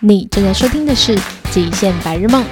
你正在收听的是《极限白日梦》，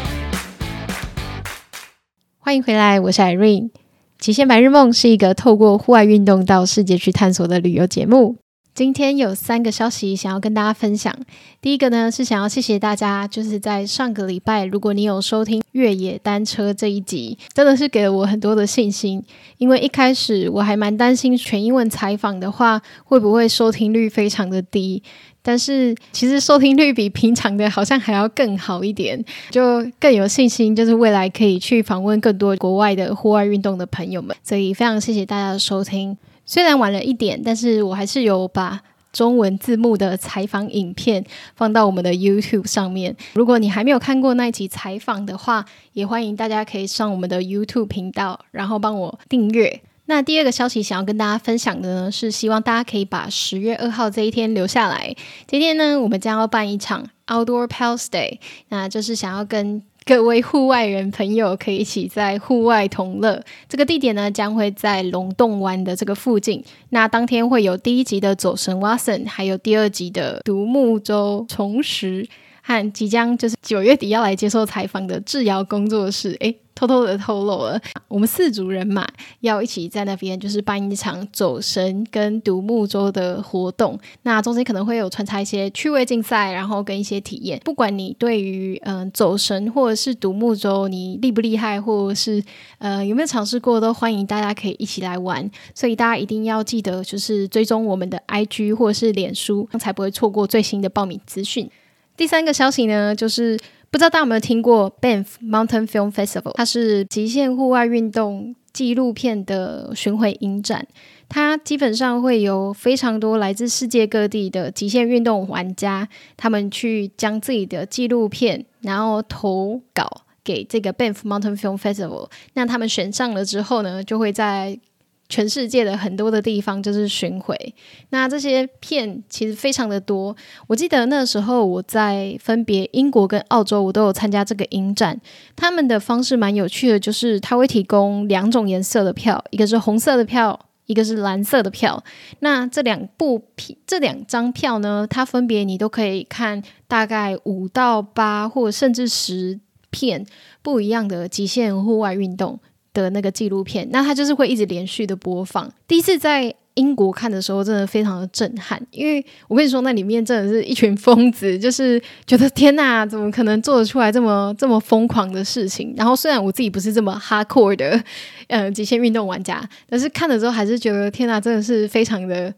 欢迎回来，我是 Irene。《极限白日梦》是一个透过户外运动到世界去探索的旅游节目。今天有三个消息想要跟大家分享。第一个呢是想要谢谢大家，就是在上个礼拜，如果你有收听越野单车这一集，真的是给了我很多的信心。因为一开始我还蛮担心全英文采访的话，会不会收听率非常的低。但是其实收听率比平常的好像还要更好一点，就更有信心，就是未来可以去访问更多国外的户外运动的朋友们。所以非常谢谢大家的收听。虽然晚了一点，但是我还是有把中文字幕的采访影片放到我们的 YouTube 上面。如果你还没有看过那一集采访的话，也欢迎大家可以上我们的 YouTube 频道，然后帮我订阅。那第二个消息想要跟大家分享的呢，是希望大家可以把十月二号这一天留下来。今天呢，我们将要办一场 Outdoor Pals Day，那就是想要跟各位户外人朋友可以一起在户外同乐，这个地点呢将会在龙洞湾的这个附近。那当天会有第一集的走神 Watson，还有第二集的独木舟重拾。和即将就是九月底要来接受采访的智瑶工作室，诶，偷偷的透露了，我们四组人马要一起在那边就是办一场走神跟独木舟的活动。那中间可能会有穿插一些趣味竞赛，然后跟一些体验。不管你对于嗯走神或者是独木舟，你厉不厉害，或者是呃有没有尝试过，都欢迎大家可以一起来玩。所以大家一定要记得就是追踪我们的 IG 或者是脸书，才不会错过最新的报名资讯。第三个消息呢，就是不知道大家有没有听过 Banff Mountain Film Festival，它是极限户外运动纪录片的巡回影展。它基本上会有非常多来自世界各地的极限运动玩家，他们去将自己的纪录片，然后投稿给这个 Banff Mountain Film Festival。那他们选上了之后呢，就会在全世界的很多的地方就是巡回，那这些片其实非常的多。我记得那时候我在分别英国跟澳洲，我都有参加这个影展。他们的方式蛮有趣的，就是他会提供两种颜色的票，一个是红色的票，一个是蓝色的票。那这两部片，这两张票呢，它分别你都可以看大概五到八或甚至十片不一样的极限户外运动。的那个纪录片，那它就是会一直连续的播放。第一次在英国看的时候，真的非常的震撼，因为我跟你说，那里面真的是一群疯子，就是觉得天哪，怎么可能做得出来这么这么疯狂的事情？然后虽然我自己不是这么 hardcore 的呃极限运动玩家，但是看了之后还是觉得天哪，真的是非常的。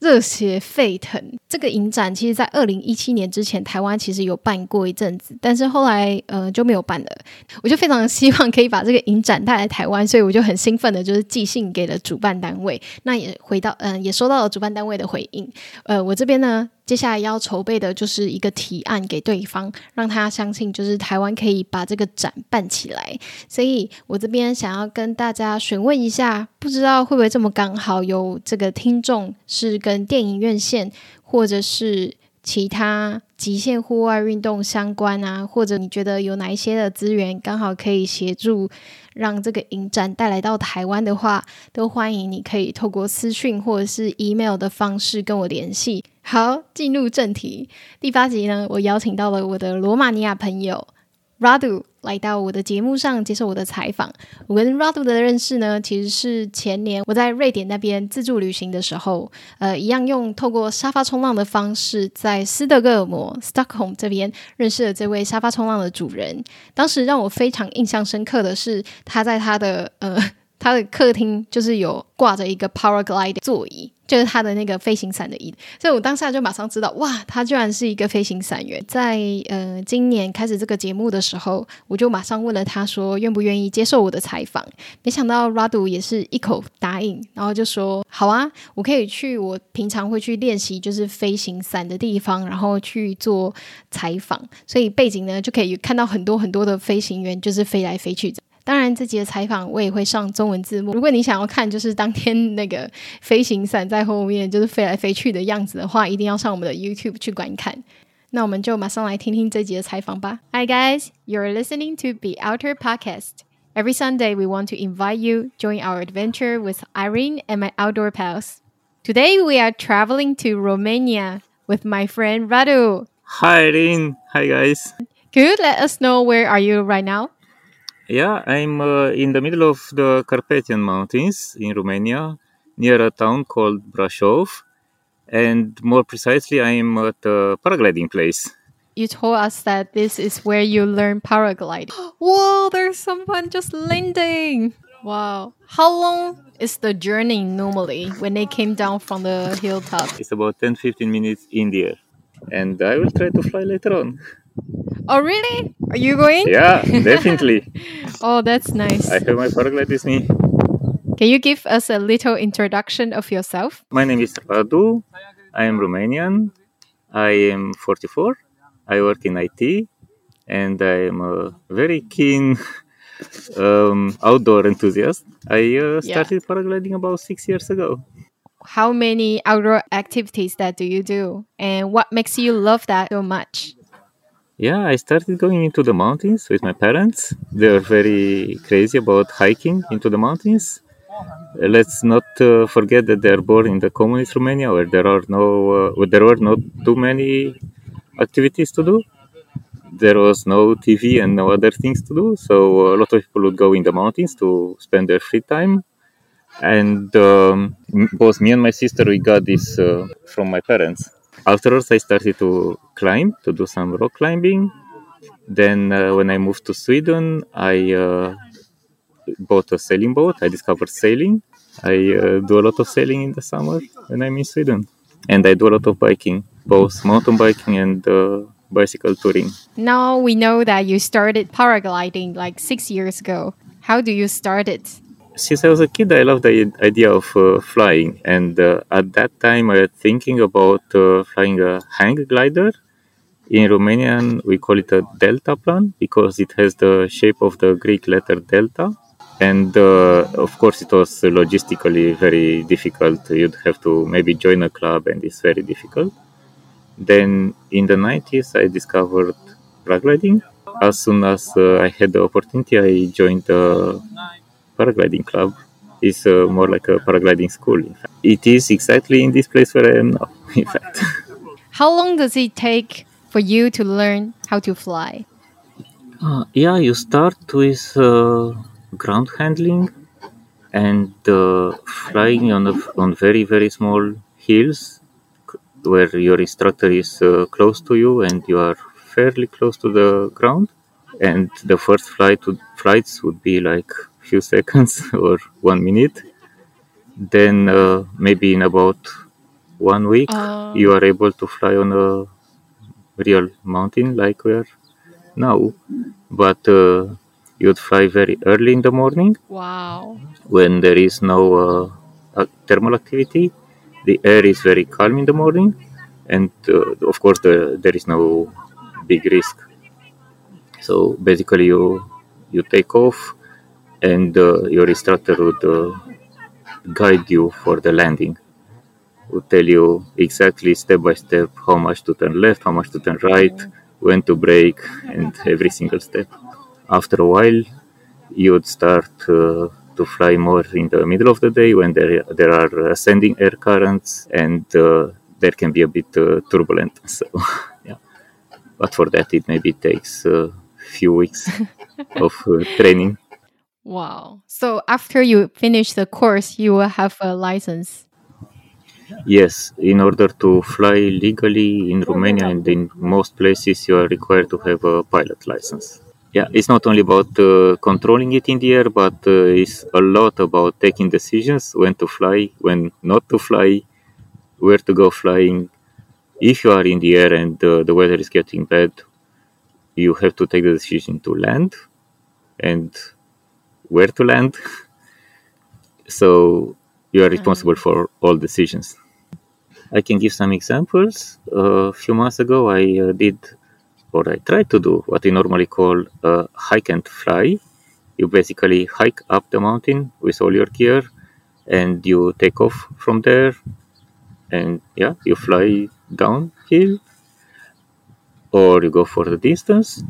热血沸腾！这个影展其实，在二零一七年之前，台湾其实有办过一阵子，但是后来呃就没有办了。我就非常希望可以把这个影展带来台湾，所以我就很兴奋的，就是寄信给了主办单位。那也回到嗯，也收到了主办单位的回应。呃，我这边呢。接下来要筹备的就是一个提案给对方，让他相信就是台湾可以把这个展办起来。所以我这边想要跟大家询问一下，不知道会不会这么刚好有这个听众是跟电影院线或者是其他极限户外运动相关啊，或者你觉得有哪一些的资源刚好可以协助。让这个影展带来到台湾的话，都欢迎你可以透过私讯或者是 email 的方式跟我联系。好，进入正题，第八集呢，我邀请到了我的罗马尼亚朋友。Radu 来到我的节目上接受我的采访。我跟 Radu 的认识呢，其实是前年我在瑞典那边自助旅行的时候，呃，一样用透过沙发冲浪的方式，在斯德哥尔摩 Stockholm 这边认识了这位沙发冲浪的主人。当时让我非常印象深刻的是，他在他的呃他的客厅就是有挂着一个 Power Glide 座椅。就是他的那个飞行伞的意，所以我当下就马上知道，哇，他居然是一个飞行伞员。在呃今年开始这个节目的时候，我就马上问了他说，愿不愿意接受我的采访。没想到 Radu 也是一口答应，然后就说好啊，我可以去我平常会去练习就是飞行伞的地方，然后去做采访。所以背景呢就可以看到很多很多的飞行员就是飞来飞去。当然，这集的采访我也会上中文字幕。如果你想要看，就是当天那个飞行伞在后面就是飞来飞去的样子的话，一定要上我们的 YouTube 去观看。那我们就马上来听听这集的采访吧。Hi guys, you're listening to Be Outer Podcast. Every Sunday, we want to invite you join our adventure with Irene and my outdoor pals. Today, we are traveling to Romania with my friend Radu. Hi, Rin. Hi, guys. Can you let us know where are you right now? Yeah, I'm uh, in the middle of the Carpathian Mountains in Romania, near a town called Brasov. And more precisely, I'm at a paragliding place. You told us that this is where you learn paragliding. Whoa, there's someone just landing. Wow. How long is the journey normally when they came down from the hilltop? It's about 10 15 minutes in the air. And I will try to fly later on. Oh, really? Are you going? Yeah, definitely. Oh, that's nice. I have my paraglide with me. Can you give us a little introduction of yourself? My name is Radu. I am Romanian. I am 44. I work in IT. And I am a very keen um, outdoor enthusiast. I uh, Yeah. started paragliding about six years ago. How many outdoor activities that do you do? And what makes you love that so much? Yeah, I started going into the mountains with my parents. They were very crazy about hiking into the mountains. Let's not uh, forget that they are born in the communist Romania, where there are no, uh, where there were not too many activities to do. There was no TV and no other things to do, so a lot of people would go in the mountains to spend their free time. And um, both me and my sister, we got this uh, from my parents. Afterwards, I started to climb, to do some rock climbing. Then, uh, when I moved to Sweden, I uh, bought a sailing boat. I discovered sailing. I uh, do a lot of sailing in the summer when I'm in Sweden. And I do a lot of biking, both mountain biking and uh, bicycle touring. Now we know that you started paragliding like six years ago. How do you start it? Since I was a kid, I loved the idea of uh, flying. And uh, at that time, I was thinking about uh, flying a hang glider. In Romanian, we call it a delta plan because it has the shape of the Greek letter delta. And uh, of course, it was logistically very difficult. You'd have to maybe join a club, and it's very difficult. Then in the 90s, I discovered paragliding. As soon as uh, I had the opportunity, I joined the paragliding club. is uh, more like a paragliding school. In fact. It is exactly in this place where I am now, in fact. How long does it take for you to learn how to fly? Uh, yeah, you start with uh, ground handling and uh, flying on, a, on very, very small hills where your instructor is uh, close to you and you are fairly close to the ground. And the first flight would, flights would be like few seconds or one minute. Then uh, maybe in about one week, Uh, you are able to fly on a real mountain like we are now. But uh, you'd fly very early in the morning wow. when there is no uh, thermal activity. The air is very calm in the morning, and uh, of course, the, there is no big risk. So basically, you you take off, and uh, your instructor would uh, guide you for the landing. Would tell you exactly step by step how much to turn left, how much to turn right, when to brake, and every single step. After a while, you would start uh, to fly more in the middle of the day when there there are ascending air currents and uh, there can be a bit uh, turbulent. So, yeah. But for that, it maybe takes a few weeks of uh, training. Wow. So after you finish the course, you will have a license. Yes, in order to fly legally in Romania and in most places, you are required to have a pilot license. Yeah, it's not only about uh, controlling it in the air, but uh, it's a lot about taking decisions when to fly, when not to fly, where to go flying. If you are in the air and uh, the weather is getting bad, you have to take the decision to land and where to land. So you are responsible for all decisions. I can give some examples. a few months ago, I uh, did, or I tried to do, what we normally call a hike and fly. You basically hike up the mountain with all your gear, and you take off from there, and yeah, you fly downhill, or you go for the distance.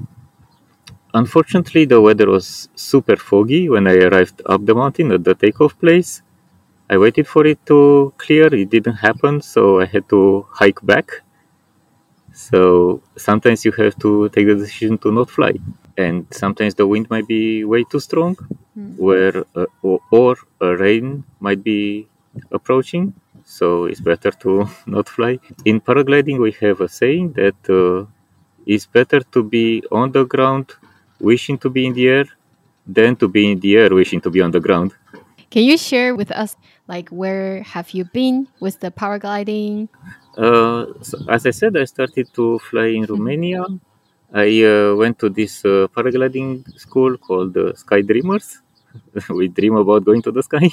Unfortunately, the weather was super foggy when I arrived up the mountain at the takeoff place. I waited for it to clear, it didn't happen, so I had to hike back. So sometimes you have to take the decision to not fly, and sometimes the wind might be way too strong, where uh, or, or a rain might be approaching. So it's better to not fly. In paragliding, we have a saying that uh, it's better to be on the ground, wishing to be in the air, than to be in the air, wishing to be on the ground. Can you share with us, like, where have you been with the paragliding? Uh, so as I said, I started to fly in Romania. I uh, went to this uh, paragliding school called uh, Sky Dreamers. we dream about going to the sky.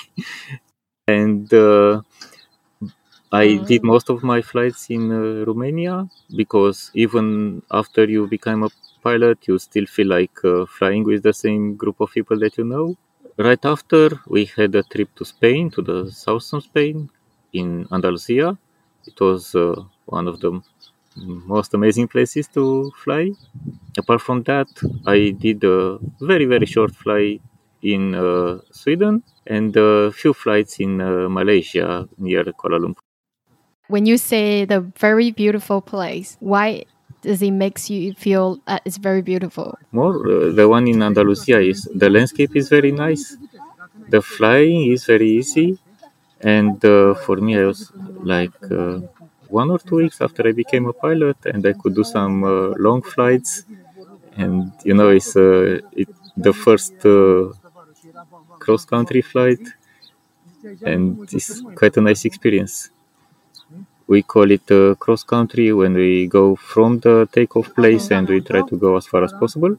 and uh, I did most of my flights in uh, Romania because even after you become a pilot, you still feel like uh, flying with the same group of people that you know. Right after, we had a trip to Spain, to the southern Spain, in Andalusia. It was uh, one of the most amazing places to fly. Apart from that, I did a very, very short flight in uh, Sweden and a few flights in uh, Malaysia near Kuala Lumpur. When you say the very beautiful place, why does it makes you feel uh, it's very beautiful? More, uh, the one in Andalusia is the landscape is very nice, the flying is very easy, and uh, for me, I was like uh, one or two weeks after I became a pilot, and I could do some uh, long flights, and you know, it's it, the first cross country flight, and it's quite a nice experience. We call it uh, cross country when we go from the takeoff place and we try to go as far as possible.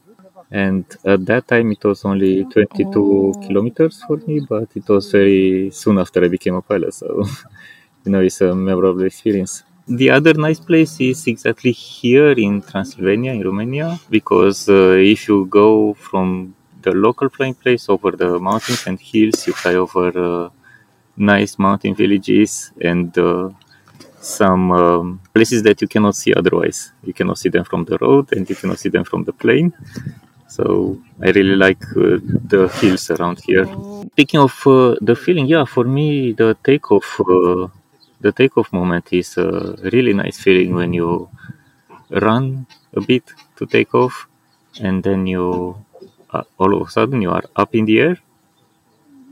And at that time, it was only 22 kilometers for me, but it was very soon after I became a pilot. So, you know, it's a memorable experience. The other nice place is exactly here in Transylvania, in Romania, because uh, if you go from the local flying place over the mountains and hills, you fly over uh, nice mountain villages and uh, some um, places that you cannot see otherwise. You cannot see them from the road and you cannot see them from the plane. So I really like uh, the hills around here. Speaking of uh, the feeling, yeah, for me the takeoff, uh, the takeoff moment is a really nice feeling when you run a bit to take off, and then you all of a sudden you are up in the air,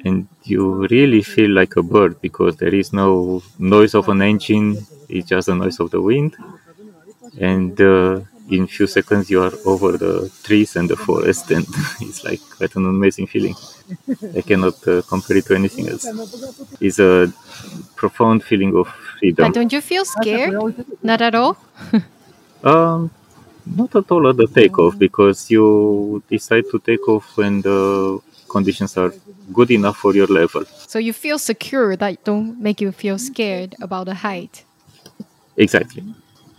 and you really feel like a bird because there is no noise of an engine; it's just the noise of the wind, and uh, in few seconds you are over the trees and the forest and it's like quite an amazing feeling i cannot uh, compare it to anything else it's a profound feeling of freedom Like, don't you feel scared? Not at all. um not at all at the takeoff because you decide to take off when the conditions are good enough for your level So you feel secure that don't make you feel scared about the height. exactly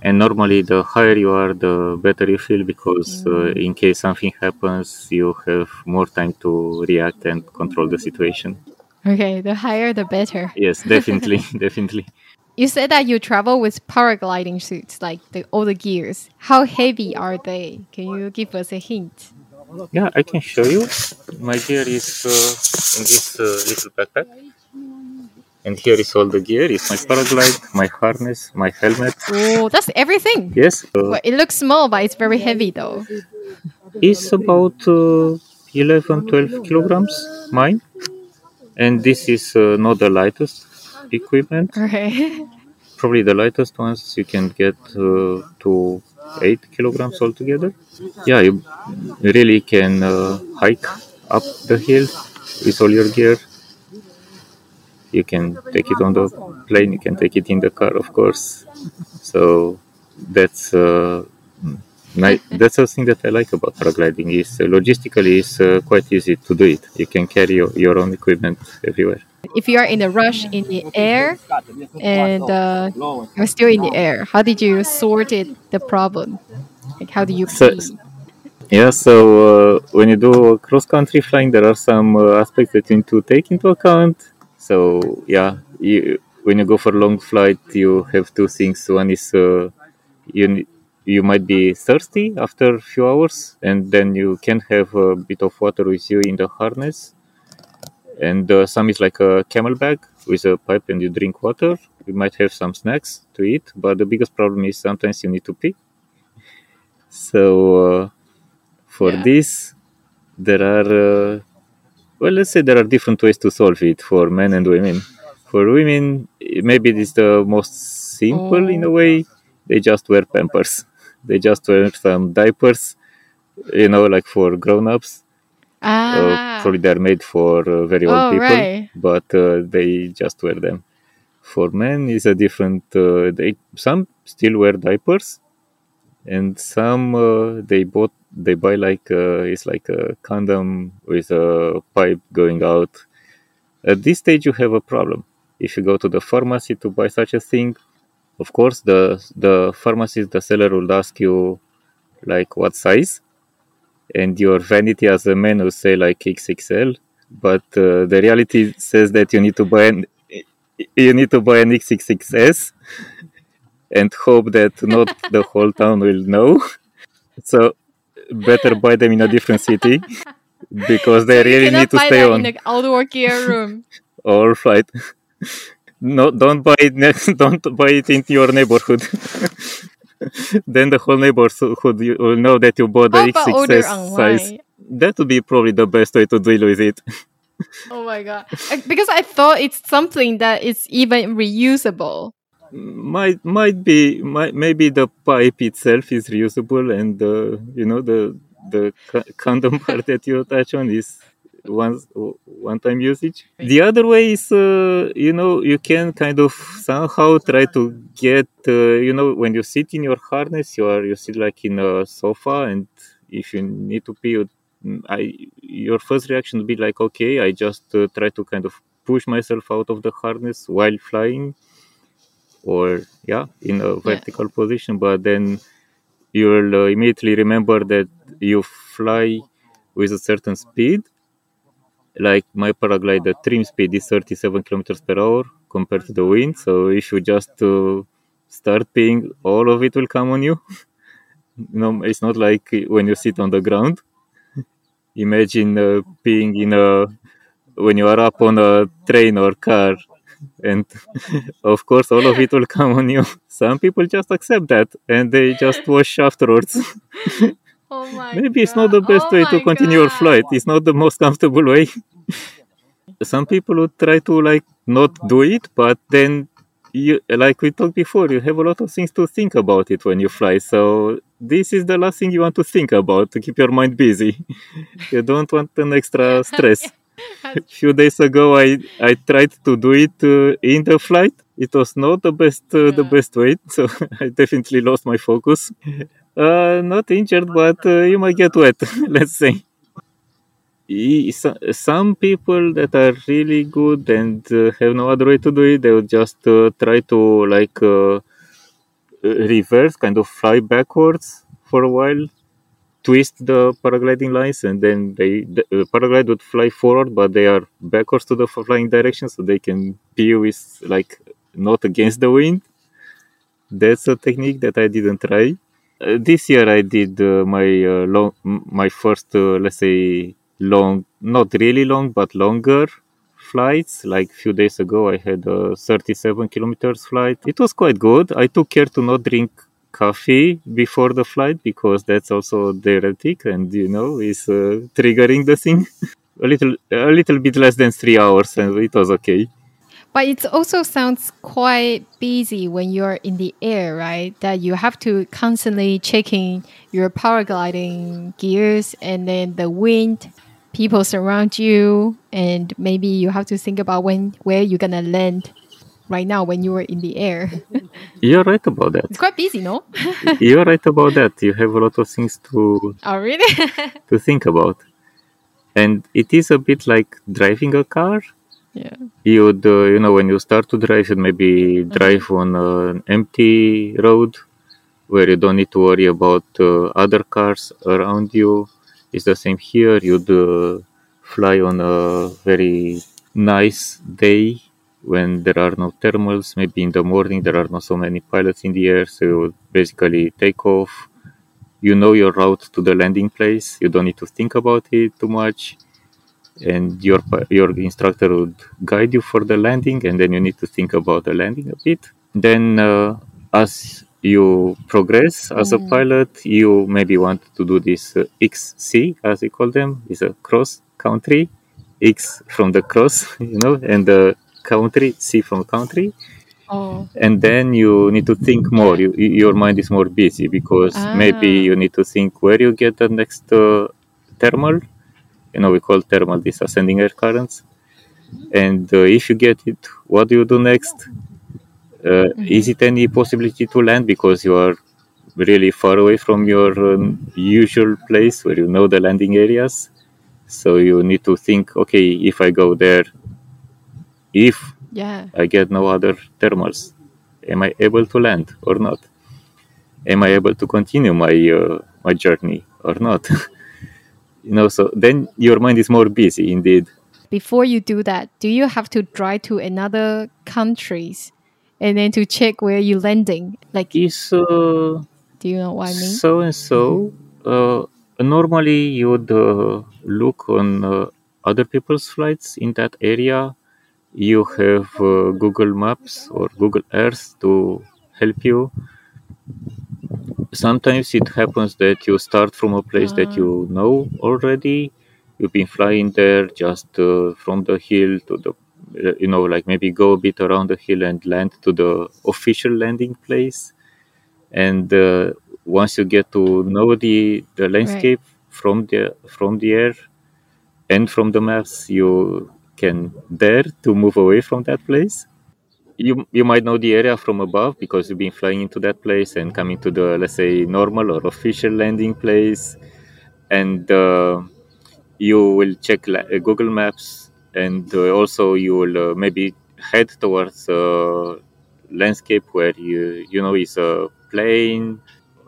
and normally the higher you are the better you feel because uh, in case something happens you have more time to react and control the situation Okay, the higher the better. yes definitely definitely You said that you travel with paragliding suits, like the all the gears. How heavy are they? Can you give us a hint? Yeah i can show you my gear is uh, in this uh, little backpack and here is all the gear it's my paraglide my harness my helmet Oh, that's everything. yes uh, Well, it looks small, but it's very heavy though. it's about uh, 11 12 kilograms mine and this is uh, not the lightest equipment Okay. probably the lightest ones you can get uh, to 8 kilograms altogether. Yeah you really can uh, hike up the hill with all your gear. You can take it on the plane you can take it in the car of course. So that's uh, ni- that's a thing that I like about paragliding is uh, logistically it's uh, quite easy to do it. You can carry your, your own equipment everywhere if you are in a rush in the air and uh, you're still in the air, how did you sort it the problem? Like how do you So- Yeah, so uh, when you do cross country flying, there are some uh, aspects that you need to take into account. So, yeah, you, when you go for a long flight, you have two things. One is uh, you, you might be thirsty after a few hours, and then you can have a bit of water with you in the harness. And uh, some is like a camel bag with a pipe, and you drink water. You might have some snacks to eat, but the biggest problem is sometimes you need to pee So uh, for Yeah. this, there are uh, well, let's say there are different ways to solve it for men and women. For women, maybe it is the most simple in a Oh. way. They just wear Pampers. They just wear some diapers, you know, like for grown-ups. Uh, Ah. probably they're made for uh, very old Oh, people, right. but uh, they just wear them. For men, it's a different. Uh, they some still wear diapers, and some uh, they bought they buy like uh, it's like a condom with a pipe going out. At this stage, you have a problem. If you go to the pharmacy to buy such a thing, of course, the the pharmacist, the seller will ask you like what size, and your vanity as a man will say like XXL, but uh, the reality says that you need to buy an you need to buy an XXXS and hope that not the whole town will know. So better buy them in a different city because they So really need to stay on. in the outdoor gear room. All right. No, don't buy it. Next, don't buy it in your neighborhood. then the whole neighborhood will know that you bought the XXS size. That would be probably the best way to deal with it. Oh my god! Because I thought it's something that is even reusable. might might be might, maybe the pipe itself is reusable and uh, you know the the condom part that you attach on is one one time usage. The other way is uh, you know you can kind of somehow try to get uh, you know when you sit in your harness you are you sit like in a sofa and if you need to pee you, i your first reaction would be like okay i just uh, try to kind of push myself out of the harness while flying or yeah in a vertical position. But then you'll uh, immediately remember that you fly with a certain speed like my paraglider trim speed is 37 kilometers per hour compared to the wind so if you just uh, start peeing all of it will come on you. No it's not like when you sit on the ground. Imagine uh, peeing in a when you are up on a train or car and of course all of it will come on you. Some people just accept that and they just wash afterwards Oh my! maybe it's not the best Oh way to continue your flight. It's not the most comfortable way. Some people would try to like not do it but then you like we talked before you have a lot of things to think about it when you fly. So this is the last thing you want to think about to keep your mind busy. You don't want an extra stress. A few days ago i i tried to do it uh, in the flight. It was not the best uh, the best way so i definitely lost my focus uh, not injured but uh, you might get wet let's say. Some people that are really good and uh, have no other way to do it they would just uh, try to like uh, reverse kind of fly backwards for a while twist the paragliding lines and then they the uh, paraglide would fly forward but they are backwards to the flying direction so they can be with like not against the wind. That's a technique that i didn't try this year i did uh, my uh, long my first uh, let's say long not really long but longer flights. Like few days ago i had a 37 kilometers flight. It was quite good. I took care to not drink coffee before the flight because that's also diuretic and you know is uh, triggering the thing. A little a little bit less than three hours and it was okay But it also sounds quite busy when you're in the air, right? That you have to constantly checking your paragliding gears and then the wind, people surround you, and maybe you have to think about when where you're gonna land. Right now, when you were in the air, you're right about that it's quite busy, no? you're right about that you have a lot of things to oh, really? to think about and it is a bit like driving a car yeah. you'd uh, you know when you start to drive you'd maybe drive on an empty road where you don't need to worry about uh, other cars around you. It's the same here. You'd uh, fly on a very nice day when there are no thermals. Maybe in the morning there are not so many pilots in the air so you would basically take off. You know your route to the landing place. You don't need to think about it too much and your your instructor would guide you for the landing and then you need to think about the landing a bit then uh, as you progress as a Mm. pilot, you maybe want to do this uh, XC, as we call them, is a cross country, X from the cross, you know, and the country, C from country. Oh, And then you need to think more. You, you- your mind is more busy because maybe Ah. you need to think where you get the next uh, thermal. You know, we call thermal these ascending air currents. And uh, if you get it, what do you do next? Uh, Is it any possibility to land because you are really far away from your um, usual place where you know the landing areas? So you need to think, okay, if I go there, if yeah. I get no other thermals, am I able to land or not? Am I able to continue my uh, my journey or not? you know, so then your mind is more busy indeed. Before you do that, do you have to drive to another countries and then to check where you're landing? Like, Is uh, do you know what I mean? so and so. Uh, normally, you would uh, look on uh, other people's flights in that area. You have uh, Google Maps or Google Earth to help you. Sometimes it happens that you start from a place that Ah. you know already. You've been flying there just uh, from the hill to the, uh, you know, like maybe go a bit around the hill and land to the official landing place. And uh, once you get to know the the landscape from the from the air and from the maps, you can dare to move away from that place. You you might know the area from above because you've been flying into that place and coming to the let's say normal or official landing place, and uh, you will check la- uh, Google Maps and uh, also you will uh, maybe head towards a landscape where you you know is a plain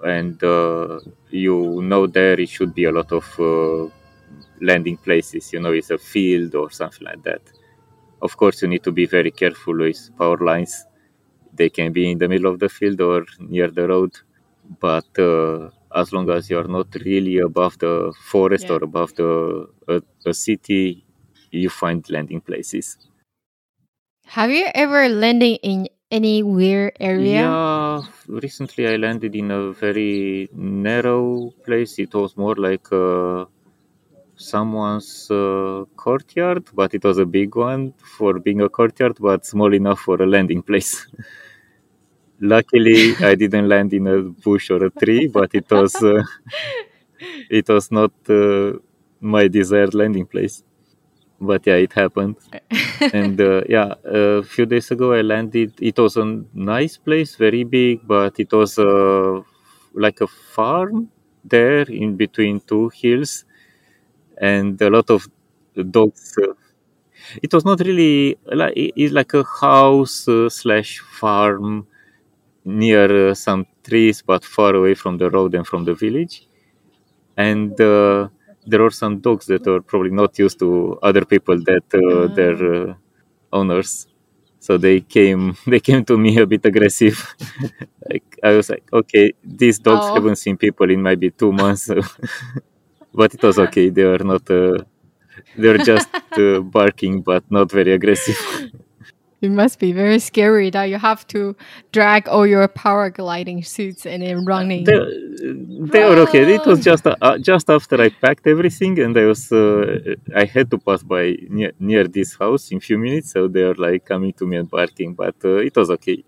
and uh, you know there it should be a lot of uh, landing places you know it's a field or something like that of course you need to be very careful with power lines they can be in the middle of the field or near the road but uh, as long as you are not really above the forest Yeah. or above the a, a city you find landing places Have you ever landed in any weird area? Yeah, recently I landed in a very narrow place. It was more like uh, someone's uh, courtyard, but it was a big one for being a courtyard, but small enough for a landing place. Luckily, I didn't land in a bush or a tree, but it was uh, it was not uh, my desired landing place. But yeah, it happened and uh, yeah, a few days ago I landed. It was a nice place, very big, but it was uh, like a farm there in between two hills, and a lot of dogs. Uh, it was not really like it's like a house uh, slash farm near uh, some trees, but far away from the road and from the village, and. Uh, there are some dogs that are probably not used to other people that uh, Ah. their uh, owners so they came they came to me a bit aggressive like i was like okay these dogs Oh. haven't seen people in maybe two months but it was okay. They were not uh, they were just uh, barking but not very aggressive. It must be very scary that you have to drag all your paragliding suits and then running. they, they were okay. It was just uh, just after i packed everything and i was uh, i had to pass by near, near this house in few minutes. So they were like coming to me and barking but uh, it was okay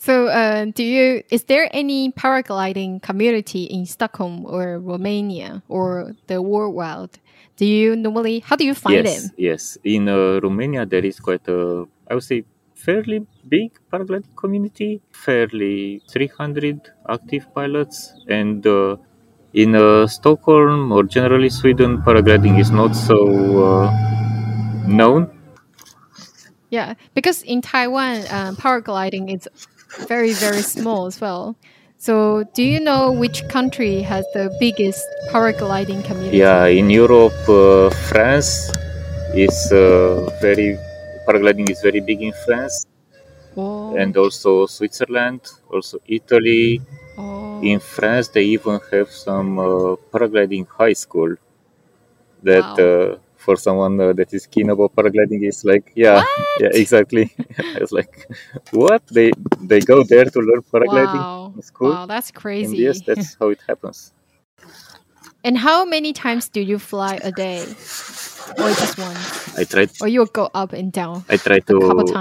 So, uh, do you? Is there any paragliding community in Stockholm or Romania or the world? Do you normally? How do you find yes, them? Yes, in uh, Romania there is quite a, I would say, fairly big paragliding community, fairly 300 active pilots, and uh, in uh, Stockholm or generally Sweden, paragliding is not so uh, known. Yeah, because in Taiwan, um, paragliding is very very small as well. So, do you know which country has the biggest paragliding community? Yeah, in Europe, uh, France is uh, very paragliding is very big in France, Oh, and also Switzerland, also Italy, oh. in France they even have some uh, paragliding high school that Wow. For someone uh, that is keen about paragliding is like yeah What? yeah exactly it's like what they they go there to learn paragliding Wow. in school Wow, that's and crazy. yes that's how it happens and how many times do you fly a day? Or just once? i tried Or you'll go up and down? i try to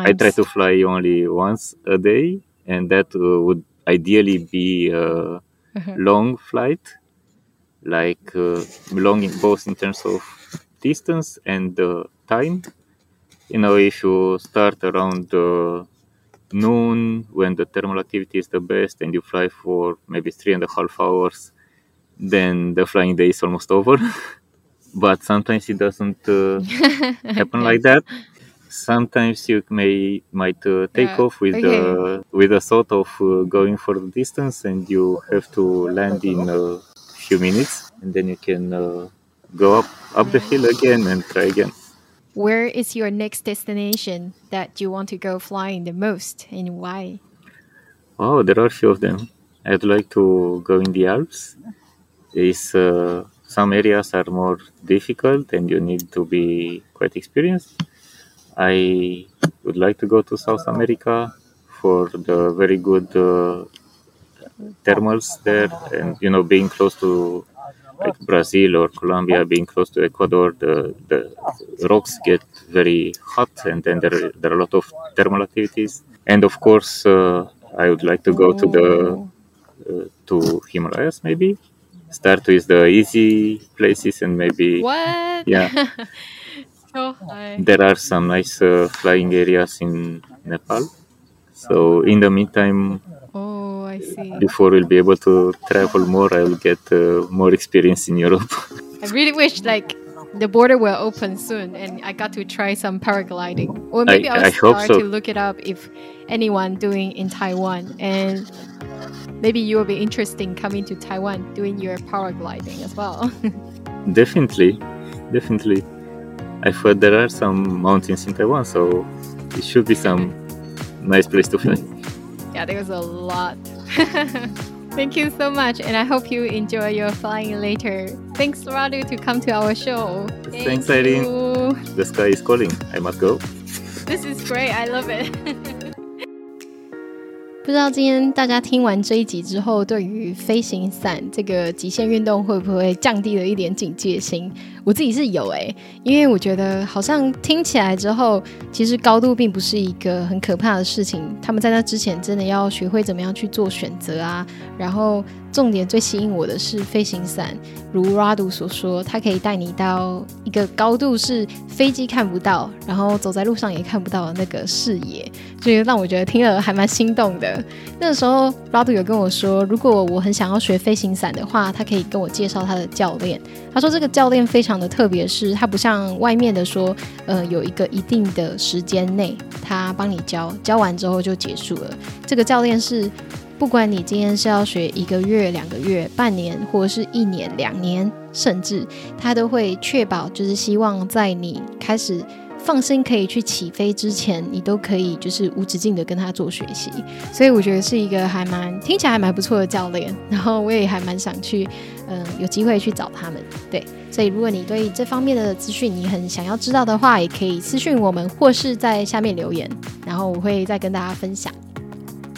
i try to fly only once a day and that uh, would ideally be a Uh-huh. long flight like uh, long in both in terms of distance and uh, time. You know if you start around uh, noon when the thermal activity is the best and you fly for maybe three and a half hours then the flying day is almost over. But sometimes it doesn't uh, happen like that. Sometimes you may might uh, take Yeah, off with okay. the with the thought of uh, going for the distance and you have to land in a few minutes and then you can uh, go up up the hill again and try again Where is your next destination that you want to go flying the most and why? Oh, there are a few of them. I'd like to go in the Alps. Is uh, some areas are more difficult and you need to be quite experienced. I would like to go to South America for the very good uh, thermals there, and you know, being close to like Brazil or Colombia, being close to Ecuador, the, the rocks get very hot, and then there, there are a lot of thermal activities. And of course, uh, I would like to go to the uh, to Himalayas maybe. Start with the easy places and maybe What? Yeah. so high. there are some nice uh, flying areas in Nepal. So in the meantime, I see. before we'll be able to travel more, I will get uh, more experience in Europe. I really wish like the border will open soon and I got to try some paragliding. Or maybe I- I'll I hope start so. to look it up if anyone doing in Taiwan and maybe you will be interested in coming to Taiwan doing your paragliding as well. definitely, definitely. I've heard there are some mountains in Taiwan, so it should be some nice place to fly. yeah, there's a lot. Thank you so much, and I hope you enjoy your flying later. Thanks, Radu, to come to our show. Thanks, Irene. The sky is calling. I must go. This is great. I love it. 不知道今天大家听完这一集之后，对于飞行伞这个极限运动会不会降低了一点警戒心？我自己是有诶、因为我觉得好像听起来之后，其实高度并不是一个很可怕的事情。他们在那之前真的要学会怎么样去做选择啊。然后重点最吸引我的是飞行伞，如 Radu 所说，它可以带你到一个高度是飞机看不到，然后走在路上也看不到的那个视野，所以让我觉得听了还蛮心动的。那时候 Radu 有跟我说，如果我很想要学飞行伞的话，他可以跟我介绍他的教练。他说这个教练非常常的特别，是他不像外面的说，呃，有一个一定的时间内他帮你教，教完之后就结束了。这个教练是不管你今天是要学一个月、两个月、半年，或者是一年、两年，甚至他都会确保，就是希望在你开始放心可以去起飞之前，你都可以就是无止境的跟他做学习。所以我觉得是一个还蛮听起来还蛮不错的教练，然后我也还蛮想去，嗯、有机会去找他们。对，所以如果你对这方面的资讯你很想要知道的话，也可以私讯我们，或是在下面留言，然后我会再跟大家分享。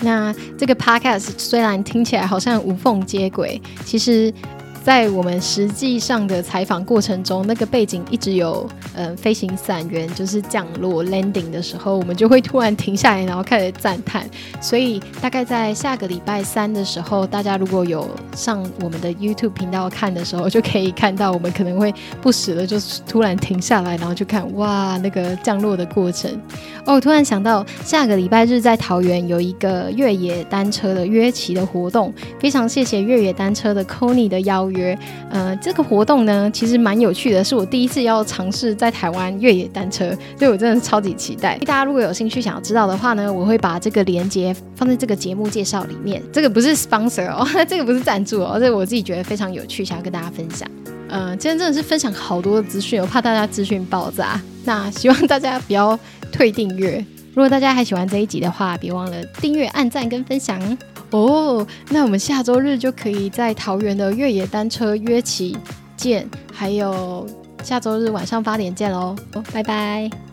那这个 podcast 虽然听起来好像无缝接轨，其实，在我们实际上的采访过程中，那个背景一直有呃飞行伞员就是降落 landing 的时候，我们就会突然停下来，然后开始赞叹。所以大概在下个礼拜三的时候，大家如果有上我们的 YouTube 频道看的时候，就可以看到我们可能会不时的，就是突然停下来，然后就看哇那个降落的过程。哦，突然想到，下个礼拜日在桃园有一个越野单车的约骑的活动，非常谢谢越野单车的 Kony 的邀约。呃，这个活动呢，其实蛮有趣的，是我第一次要尝试在台湾越野单车，所以我真的超级期待。大家如果有兴趣想要知道的话呢，我会把这个连接放在这个节目介绍里面。这个不是 sponsor 哦，这个不是赞助哦，这个我自己觉得非常有趣，想要跟大家分享。嗯、今天真的是分享好多的资讯，我怕大家资讯爆炸。那希望大家不要退订阅。如果大家还喜欢这一集的话，别忘了订阅、按赞跟分享哦。那我们下周日就可以在桃园的越野单车约骑见，还有下周日晚上八点见喽，拜拜。